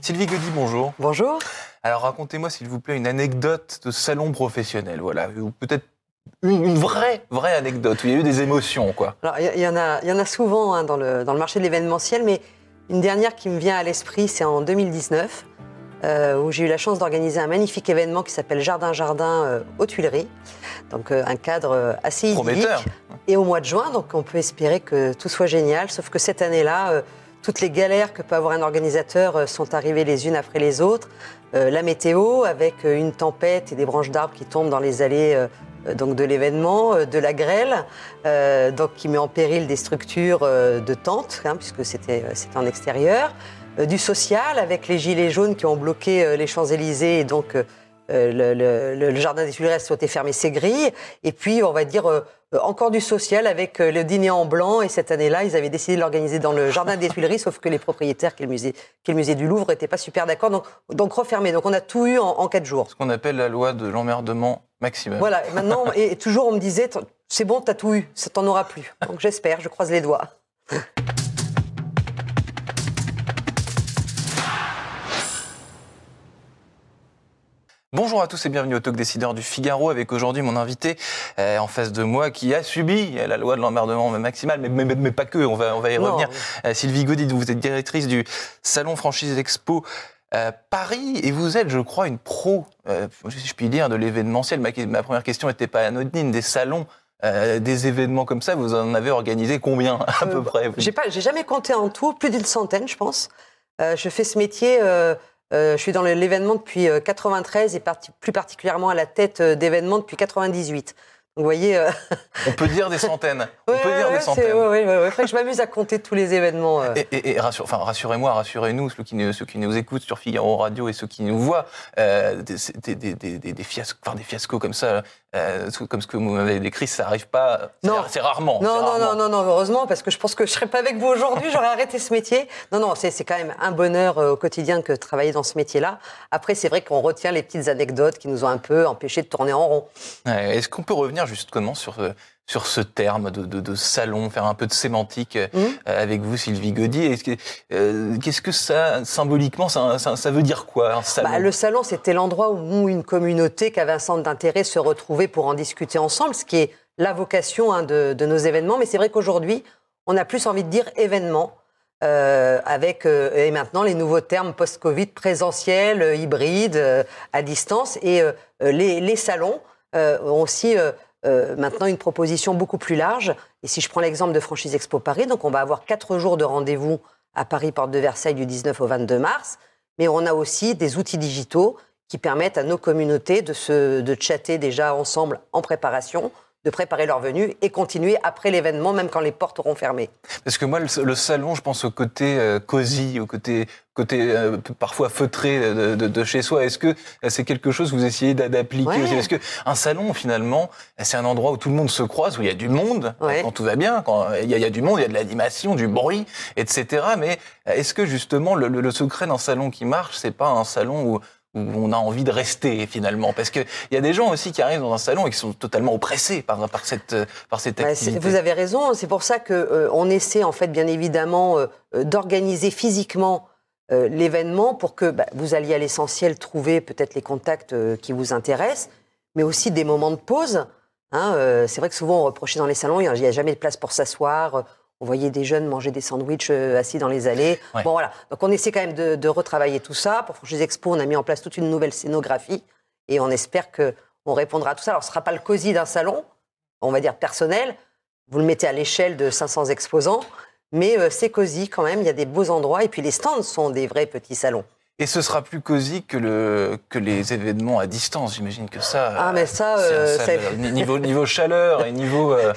Sylvie Gaudy, bonjour. Bonjour. Alors racontez-moi s'il vous plaît une anecdote de salon professionnel, voilà, ou peut-être une, vraie, vraie anecdote où il y a eu des émotions, quoi. Alors il y, en a, il y en a souvent hein, dans, le, dans le marché de l'événementiel, mais une dernière qui me vient à l'esprit, c'est en 2019. Euh, où j'ai eu la chance d'organiser un magnifique événement qui s'appelle Jardin Jardin euh, aux Tuileries. Donc euh, un cadre assez idyllique. Et au mois de juin, donc on peut espérer que tout soit génial. Sauf que cette année-là, toutes les galères que peut avoir un organisateur sont arrivées les unes après les autres. la météo, avec une tempête et des branches d'arbres qui tombent dans les allées donc de l'événement, de la grêle, donc qui met en péril des structures de tentes, hein, puisque c'était en extérieur. Euh, du social avec les gilets jaunes qui ont bloqué euh, les Champs-Élysées et donc euh, le, jardin des Tuileries a souhaité fermer ses grilles. Et puis, on va dire, encore du social avec le dîner en blanc. Et cette année-là, ils avaient décidé de l'organiser dans le jardin des Tuileries, sauf que les propriétaires, qui est le musée, qui le musée du Louvre, n'étaient pas super d'accord. Donc, donc refermé. Donc on a tout eu en, quatre jours. Ce qu'on appelle la loi de l'emmerdement maximum. Voilà. Et maintenant, et toujours, on me disait, c'est bon, t'as tout eu, ça t'en aura plus. Donc j'espère, je croise les doigts. Bonjour à tous et bienvenue au Talk Décideur du Figaro avec aujourd'hui mon invité euh, en face de moi qui a subi la loi de l'emmerdement maximal, mais, mais, pas que, on va, on va y revenir. Euh, Sylvie Gaudi, vous êtes directrice du Salon Franchise Expo euh, Paris et vous êtes, je crois, une pro, si je puis dire, de l'événementiel. Ma, ma, première question n'était pas anodine, des salons. des événements comme ça, vous en avez organisé combien à peu près j'ai jamais compté en tout, plus d'une centaine, je pense. je fais ce métier euh, je suis dans l'événement depuis 93 euh, et plus particulièrement à la tête euh, d'événements depuis 98. Vous voyez. On peut dire des centaines. On peut dire des centaines. Oui, oui, oui. je m'amuse à compter tous les événements. Et, et, rassure, enfin, rassurez-moi, rassurez-nous, ceux qui, nous, ceux qui nous écoutent sur Figaro Radio et ceux qui nous voient, des, des, des, des, fiascos, enfin, des fiascos comme ça, euh, comme ce que vous m'avez décrit, ça n'arrive pas. Non, c'est rarement. Non, non, non, non, non, heureusement, parce que je pense que je serais pas avec vous aujourd'hui, j'aurais arrêté ce métier. Non, non, c'est quand même un bonheur euh, au quotidien que de travailler dans ce métier-là. Après, c'est vrai qu'on retient les petites anecdotes qui nous ont un peu empêchés de tourner en rond. Est-ce qu'on peut revenir justement sur euh, sur ce terme de, de, de, salon, faire un peu de sémantique euh, mmh. avec vous, Sylvie Gaudy. Euh, qu'est-ce que ça, symboliquement, ça, ça, veut dire quoi, un salon? Bah, Le salon, c'était l'endroit où une communauté qui avait un centre d'intérêt se retrouvait pour en discuter ensemble, ce qui est la vocation hein, de, de, nos événements. Mais c'est vrai qu'aujourd'hui, on a plus envie de dire événement. Euh, avec euh, et maintenant les nouveaux termes post-Covid présentiel, hybride, à distance et les, les, salons ont aussi euh, maintenant une proposition beaucoup plus large. Et si je prends l'exemple de Franchise Expo Paris, donc on va avoir quatre jours de rendez-vous à Paris, porte de Versailles, du 19 au 22 mars. Mais on a aussi des outils digitaux qui permettent à nos communautés de, se, de chatter déjà ensemble en préparation, de préparer leur venue et continuer après l'événement, même quand les portes auront fermé. Parce que moi, le, salon, je pense au côté euh, cosy, au côté, côté euh, parfois feutré de, chez soi. Est-ce que c'est quelque chose que vous essayez d'appliquer aussi? Est-ce qu'un salon, finalement, c'est un endroit où tout le monde se croise, où il y a du monde, quand tout va bien, quand il y, a, du monde, il y a de l'animation, du bruit, etc. Mais est-ce que justement, le, le secret d'un salon qui marche, c'est pas un salon où on a envie de rester finalement Parce qu'il y a des gens aussi qui arrivent dans un salon et qui sont totalement oppressés par, par cette, par cette bah, activité. Vous avez raison, c'est pour ça qu'on euh, on essaie en fait bien évidemment euh, euh, d'organiser physiquement l'événement pour que bah, vous alliez à l'essentiel trouver peut-être les contacts qui vous intéressent, mais aussi des moments de pause. Hein, c'est vrai que souvent on reprochait dans les salons, il n'y a jamais de place pour s'asseoir, on voyait des jeunes manger des sandwichs euh, assis dans les allées. Bon, voilà. Donc, on essaie quand même de, retravailler tout ça. Pour Franchise Expo, on a mis en place toute une nouvelle scénographie et on espère qu'on répondra à tout ça. Alors, ce ne sera pas le cosy d'un salon, on va dire personnel. Vous le mettez à l'échelle de 500 exposants, mais euh, c'est cosy quand même. Il y a des beaux endroits et puis les stands sont des vrais petits salons. Et ce sera plus cosy que, le, que les événements à distance. J'imagine que ça. Ah, mais ça. Euh, niveau, niveau chaleur et niveau, euh,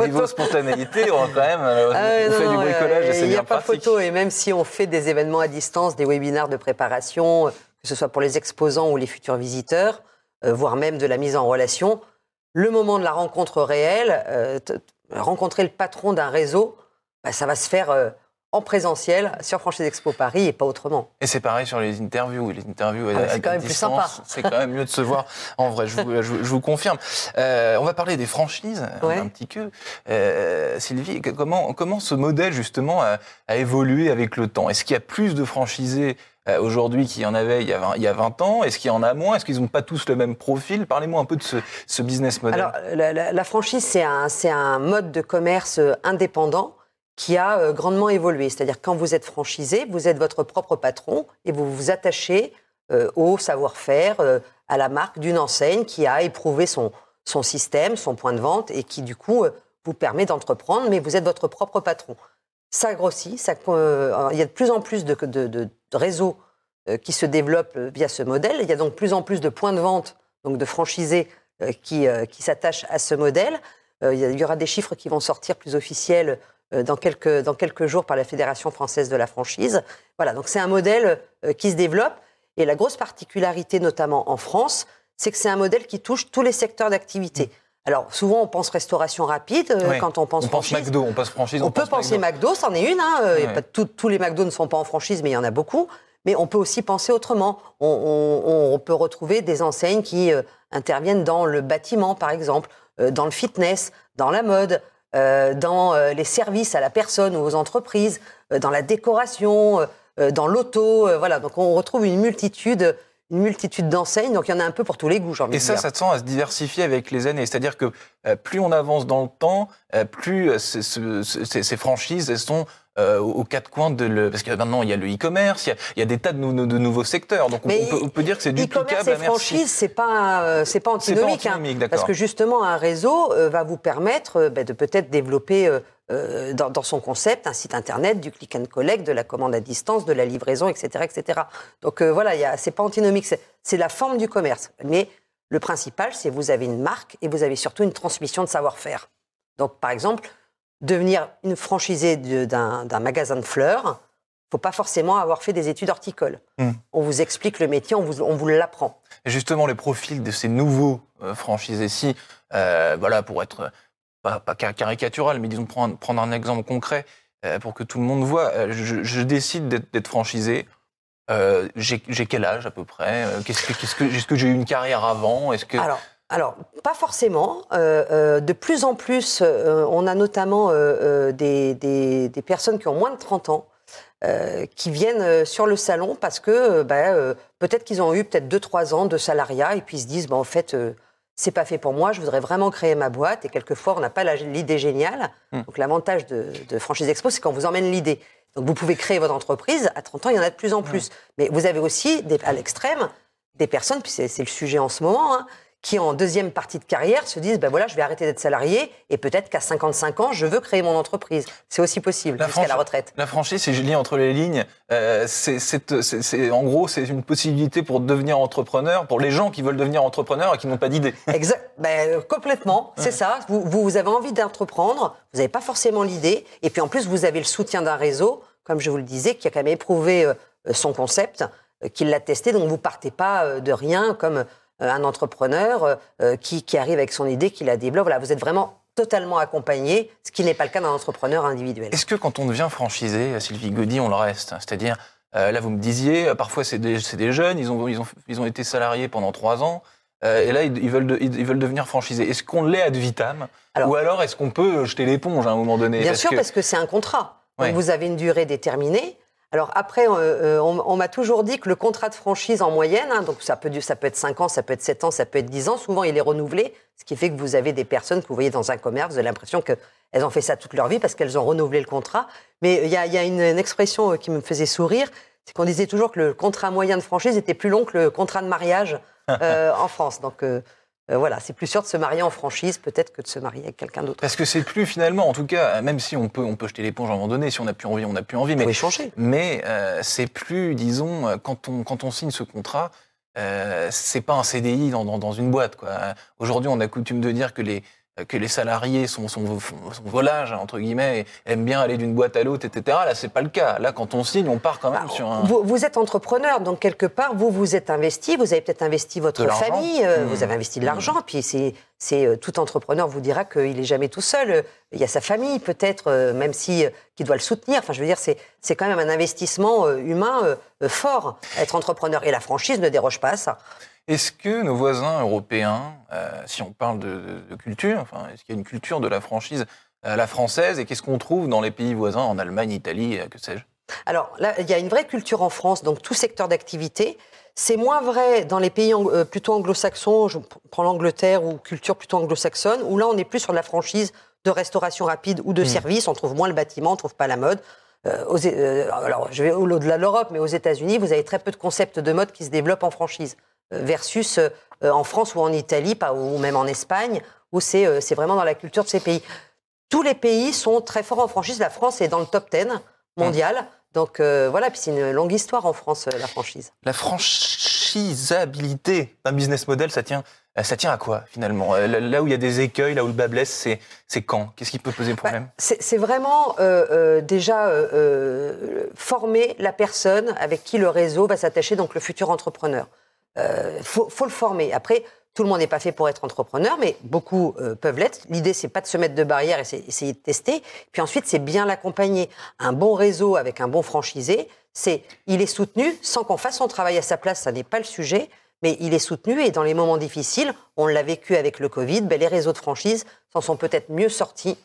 niveau spontanéité, on va quand même. Euh, ah, fait du bricolage Il n'y a pas photo. Et même si on fait des événements à distance, des webinaires de préparation, que ce soit pour les exposants ou les futurs visiteurs, voire même de la mise en relation, le moment de la rencontre réelle, rencontrer le patron d'un réseau, bah, ça va se faire en présentiel sur Franchise Expo Paris et pas autrement. Et c'est pareil sur les interviews. Les interviews ah, c'est quand même plus sympa. C'est quand même mieux de se voir en vrai. Je vous, je, vous confirme. Euh, on va parler des franchises un petit peu. Euh, Sylvie, comment comment ce modèle justement a, a évolué avec le temps? Est-ce qu'il y a plus de franchisés euh, aujourd'hui qu'il y en avait il y a 20, il y a 20 ans? Est-ce qu'il y en a moins? Est-ce qu'ils n'ont pas tous le même profil? Parlez-moi un peu de ce, ce business model. Alors, la, la, la franchise, c'est un, un mode de commerce indépendant qui a euh, grandement évolué. C'est-à-dire quand vous êtes franchisé, vous êtes votre propre patron et vous vous attachez euh, au savoir-faire, euh, à la marque d'une enseigne qui a éprouvé son, son système, son point de vente et qui du coup vous permet d'entreprendre, mais vous êtes votre propre patron. Ça grossit, il y a de plus en plus de, réseaux qui se développent via ce modèle. Il y a donc plus en plus de points de vente, donc de franchisés qui, qui s'attachent à ce modèle. Il y aura des chiffres qui vont sortir plus officiels dans quelques, dans quelques jours par la Fédération française de la franchise. Voilà, donc c'est un modèle euh, qui se développe. Et la grosse particularité, notamment en France, c'est que c'est un modèle qui touche tous les secteurs d'activité. Alors souvent on pense restauration rapide euh, quand on pense on franchise. Pense McDo, on pense franchise. On, peut penser McDo, c'en est une. Hein. pas, tous les McDo ne sont pas en franchise, mais il y en a beaucoup. Mais on peut aussi penser autrement. On, on, on peut retrouver des enseignes qui interviennent dans le bâtiment, par exemple, dans le fitness, dans la mode, euh, dans euh, les services à la personne ou aux entreprises, euh, dans la décoration, dans l'auto. voilà, donc on retrouve une multitude une multitude d'enseignes, donc il y en a un peu pour tous les goûts, j'ai envie Et ça, ça tend à se diversifier avec les années. C'est-à-dire que plus on avance dans le temps, plus ces, franchises elles sont aux quatre coins de le... Parce que maintenant, il y a le e-commerce, il, il y a, des tas de, de, nouveaux secteurs. Donc on, peut, on, peut, dire que c'est duplicable. E-commerce et franchise, c'est pas, c'est pas antinomique. Pas antinomique hein, parce que justement, un réseau va vous permettre bah, de peut-être développer euh, dans, dans, son concept, un site internet, du click and collect, de la commande à distance, de la livraison, etc., etc. Donc euh, voilà, c'est pas antinomique, c'est la forme du commerce. Mais le principal, c'est vous avez une marque et vous avez surtout une transmission de savoir-faire. Donc par exemple, devenir une franchisée d'un magasin de fleurs, faut pas forcément avoir fait des études horticoles. Hmm. On vous explique le métier, on vous, on vous l'apprend. Et justement, les profils de ces nouveaux euh, franchisés, si, euh, voilà, pour être pas, caricatural, mais disons prendre, prendre un exemple concret euh, pour que tout le monde voit. Euh, je, décide d'être franchisé. Euh, j'ai quel âge à peu près Qu'est-ce que, qu'est-ce que, est-ce que j'ai eu une carrière avant Est-ce que alors, alors, pas forcément. de plus en plus, on a notamment des, des, des, personnes qui ont moins de 30 ans qui viennent sur le salon parce que bah, peut-être qu'ils ont eu peut-être 2-3 ans de salariat et puis ils se disent bah, en fait c'est pas fait pour moi, je voudrais vraiment créer ma boîte. Et quelquefois, on n'a pas l'idée géniale. Hmm. Donc, l'avantage de, de, Franchise Expo, c'est qu'on vous emmène l'idée. Donc, vous pouvez créer votre entreprise. À 30 ans, il y en a de plus en plus. Mais vous avez aussi, des, à l'extrême, des personnes, puis c'est le sujet en ce moment, hein, qui en deuxième partie de carrière se disent ben voilà je vais arrêter d'être salarié et peut-être qu'à 55 ans je veux créer mon entreprise. C'est aussi possible jusqu'à la retraite. la franchise si je lis entre les lignes. Euh, c'est en gros c'est une possibilité pour devenir entrepreneur pour les gens qui veulent devenir entrepreneurs et qui n'ont pas d'idée. Exact ben, complètement. C'est ça. Vous, vous avez envie d'entreprendre vous n'avez pas forcément l'idée et puis en plus vous avez le soutien d'un réseau comme je vous le disais qui a quand même éprouvé euh, son concept euh, qui l'a testé. Donc vous partez pas de rien comme euh, un entrepreneur euh, euh, qui, arrive avec son idée, qui la développe. Voilà, vous êtes vraiment totalement accompagné, ce qui n'est pas le cas d'un entrepreneur individuel. Est-ce que quand on devient franchisé, Sylvie Gaudy, on le reste? C'est-à-dire, là, vous me disiez, parfois c'est des, des, jeunes, ils ont, ils, ont, ils ont été salariés pendant trois ans, et là, ils, veulent, ils, veulent devenir franchisés. Est-ce qu'on l'est ad vitam? Ou alors, est-ce qu'on peut jeter l'éponge à un moment donné? Bien sûr, parce que c'est un contrat. vous avez une durée déterminée. Alors après, euh, euh, on, m'a toujours dit que le contrat de franchise en moyenne, hein, donc ça peut, ça peut être 5 ans, ça peut être 7 ans, ça peut être 10 ans, souvent il est renouvelé, ce qui fait que vous avez des personnes que vous voyez dans un commerce, vous avez l'impression qu'elles ont fait ça toute leur vie parce qu'elles ont renouvelé le contrat. Mais il y a, une, expression euh, qui me faisait sourire, c'est qu'on disait toujours que le contrat moyen de franchise était plus long que le contrat de mariage en France. Donc euh, voilà, c'est plus sûr de se marier en franchise peut-être que de se marier avec quelqu'un d'autre. Parce que c'est plus finalement, en tout cas, même si on peut, on peut jeter l'éponge à un moment donné, si on n'a plus envie, on n'a plus envie. Mais, changer. Mais euh, c'est plus, disons, euh, quand on, quand on signe ce contrat, euh, c'est pas un CDI dans, dans, dans une boîte. Aujourd'hui, on a coutume de dire que les, que les salariés sont, sont, volages, entre guillemets, et aiment bien aller d'une boîte à l'autre, etc. Là, c'est pas le cas. Là, quand on signe, on part quand même bah, sur un... Vous, vous, êtes entrepreneur, donc quelque part, vous vous êtes investi, vous avez peut-être investi votre famille, euh, vous mmh. avez investi de l'argent, puis c'est... C'est euh, tout entrepreneur vous dira qu'il est jamais tout seul. Il y a sa famille peut-être, euh, même si qui doit le soutenir. Enfin, je veux dire, c'est c'est quand même un investissement humain fort être entrepreneur. Et la franchise ne déroge pas à ça. Est-ce que nos voisins européens, euh, si on parle de, culture, enfin, est-ce qu'il y a une culture de la franchise à la française et qu'est-ce qu'on trouve dans les pays voisins, en Allemagne, Italie, que sais-je? Alors là, il y a une vraie culture en France, donc tout secteur d'activité. C'est moins vrai dans les pays euh, plutôt anglo-saxons, je prends l'Angleterre ou culture plutôt anglo-saxonne, où là on est plus sur de la franchise de restauration rapide ou de mmh. service, on trouve moins le bâtiment, on trouve pas la mode. Euh, alors je vais au-delà de l'Europe, mais aux États-Unis, vous avez très peu de concepts de mode qui se développent en franchise versus euh, en France ou en Italie, ou même en Espagne, où euh, c'est vraiment dans la culture de ces pays. Tous les pays sont très forts en franchise. La France est dans le top 10 mondial. Donc euh, voilà, puis c'est une longue histoire en France, la franchise. La franchisabilité d'un business model, ça tient, ça tient à quoi finalement? Là où il y a des écueils, là où le bas blesse, c'est quand? Qu'est-ce qui peut poser bah, problème C'est vraiment déjà former la personne avec qui le réseau va s'attacher, donc le futur entrepreneur. Euh, faut, le former. Après, tout le monde n'est pas fait pour être entrepreneur, mais beaucoup euh, peuvent l'être. L'idée, c'est pas de se mettre de barrière et essayer de tester. Puis ensuite, c'est bien l'accompagner. Un bon réseau avec un bon franchisé, c'est il est soutenu sans qu'on fasse son travail à sa place. Ça n'est pas le sujet, mais il est soutenu et dans les moments difficiles, on l'a vécu avec le Covid. Ben, les réseaux de franchise s'en sont peut-être mieux sortis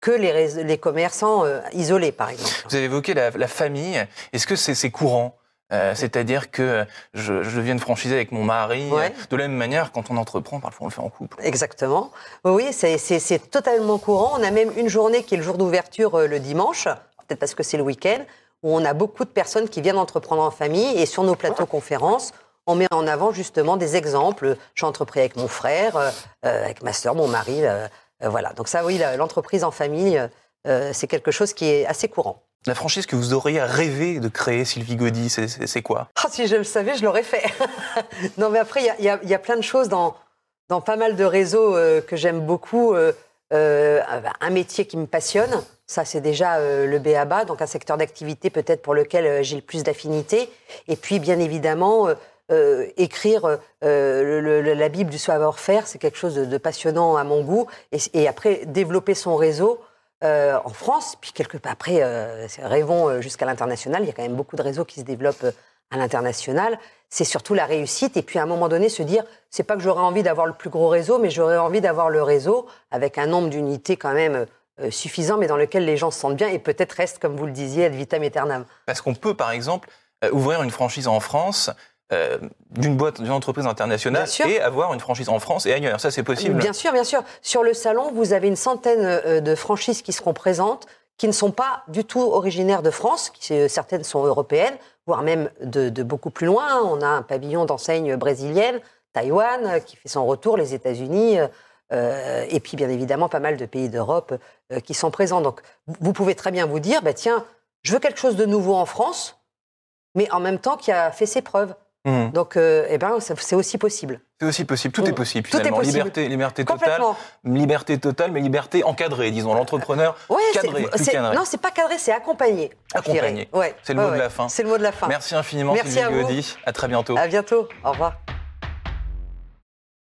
que les, les commerçants euh, isolés, par exemple. Vous avez évoqué la famille. Est-ce que c'est courant euh, c'est-à-dire que je, je viens de franchiser avec mon mari. Euh, de la même manière, quand on entreprend, parfois on le fait en couple. Exactement. Oui, c'est totalement courant. On a même une journée qui est le jour d'ouverture euh, le dimanche, peut-être parce que c'est le week-end, où on a beaucoup de personnes qui viennent entreprendre en famille. Et sur nos plateaux conférences, on met en avant justement des exemples. J'ai entrepris avec mon frère, avec ma soeur, mon mari. voilà. Donc ça, oui, l'entreprise en famille, c'est quelque chose qui est assez courant. La franchise que vous auriez rêvé de créer, Sylvie Gaudy, c'est quoi? Ah, Si je le savais, je l'aurais fait. non, mais après, il y, a, plein de choses dans, pas mal de réseaux euh, que j'aime beaucoup. Euh, euh, un métier qui me passionne, ça c'est déjà le BABA, donc un secteur d'activité peut-être pour lequel j'ai le plus d'affinité. Et puis, bien évidemment, écrire la Bible du savoir-faire, c'est quelque chose de, passionnant à mon goût. Et, après, développer son réseau, euh, en France, puis quelque part après, euh, rêvons euh, jusqu'à l'international. Il y a quand même beaucoup de réseaux qui se développent à l'international. C'est surtout la réussite et puis à un moment donné se dire, c'est pas que j'aurais envie d'avoir le plus gros réseau, mais j'aurais envie d'avoir le réseau avec un nombre d'unités quand même suffisant, mais dans lequel les gens se sentent bien et peut-être restent, comme vous le disiez, ad vitam aeternam. Parce qu'on peut, par exemple, ouvrir une franchise en France euh, d'une boîte, d'une entreprise internationale et avoir une franchise en France et ailleurs. Ça, c'est possible. Bien sûr, bien sûr. Sur le salon, vous avez une centaine euh, de franchises qui seront présentes, qui ne sont pas du tout originaires de France, qui, euh, certaines sont européennes, voire même de, beaucoup plus loin. On a un pavillon d'enseigne brésilienne, Taïwan, qui fait son retour, les États-Unis. et puis, bien évidemment, pas mal de pays d'Europe qui sont présents. Donc, vous pouvez très bien vous dire, bah, tiens, je veux quelque chose de nouveau en France, mais en même temps qui a fait ses preuves. Mmh. Donc, euh, eh ben, c'est aussi possible. C'est aussi possible. Tout est mmh. possible finalement. Liberté, liberté totale, liberté totale, mais liberté encadrée, disons. L'entrepreneur cadré, plus Non, c'est pas cadré, c'est accompagné. Accompagné. Ouais. C'est le mot de la fin. C'est le mot de la fin. Merci infiniment, Merci Sylvie À, à très bientôt. À bientôt. Au revoir.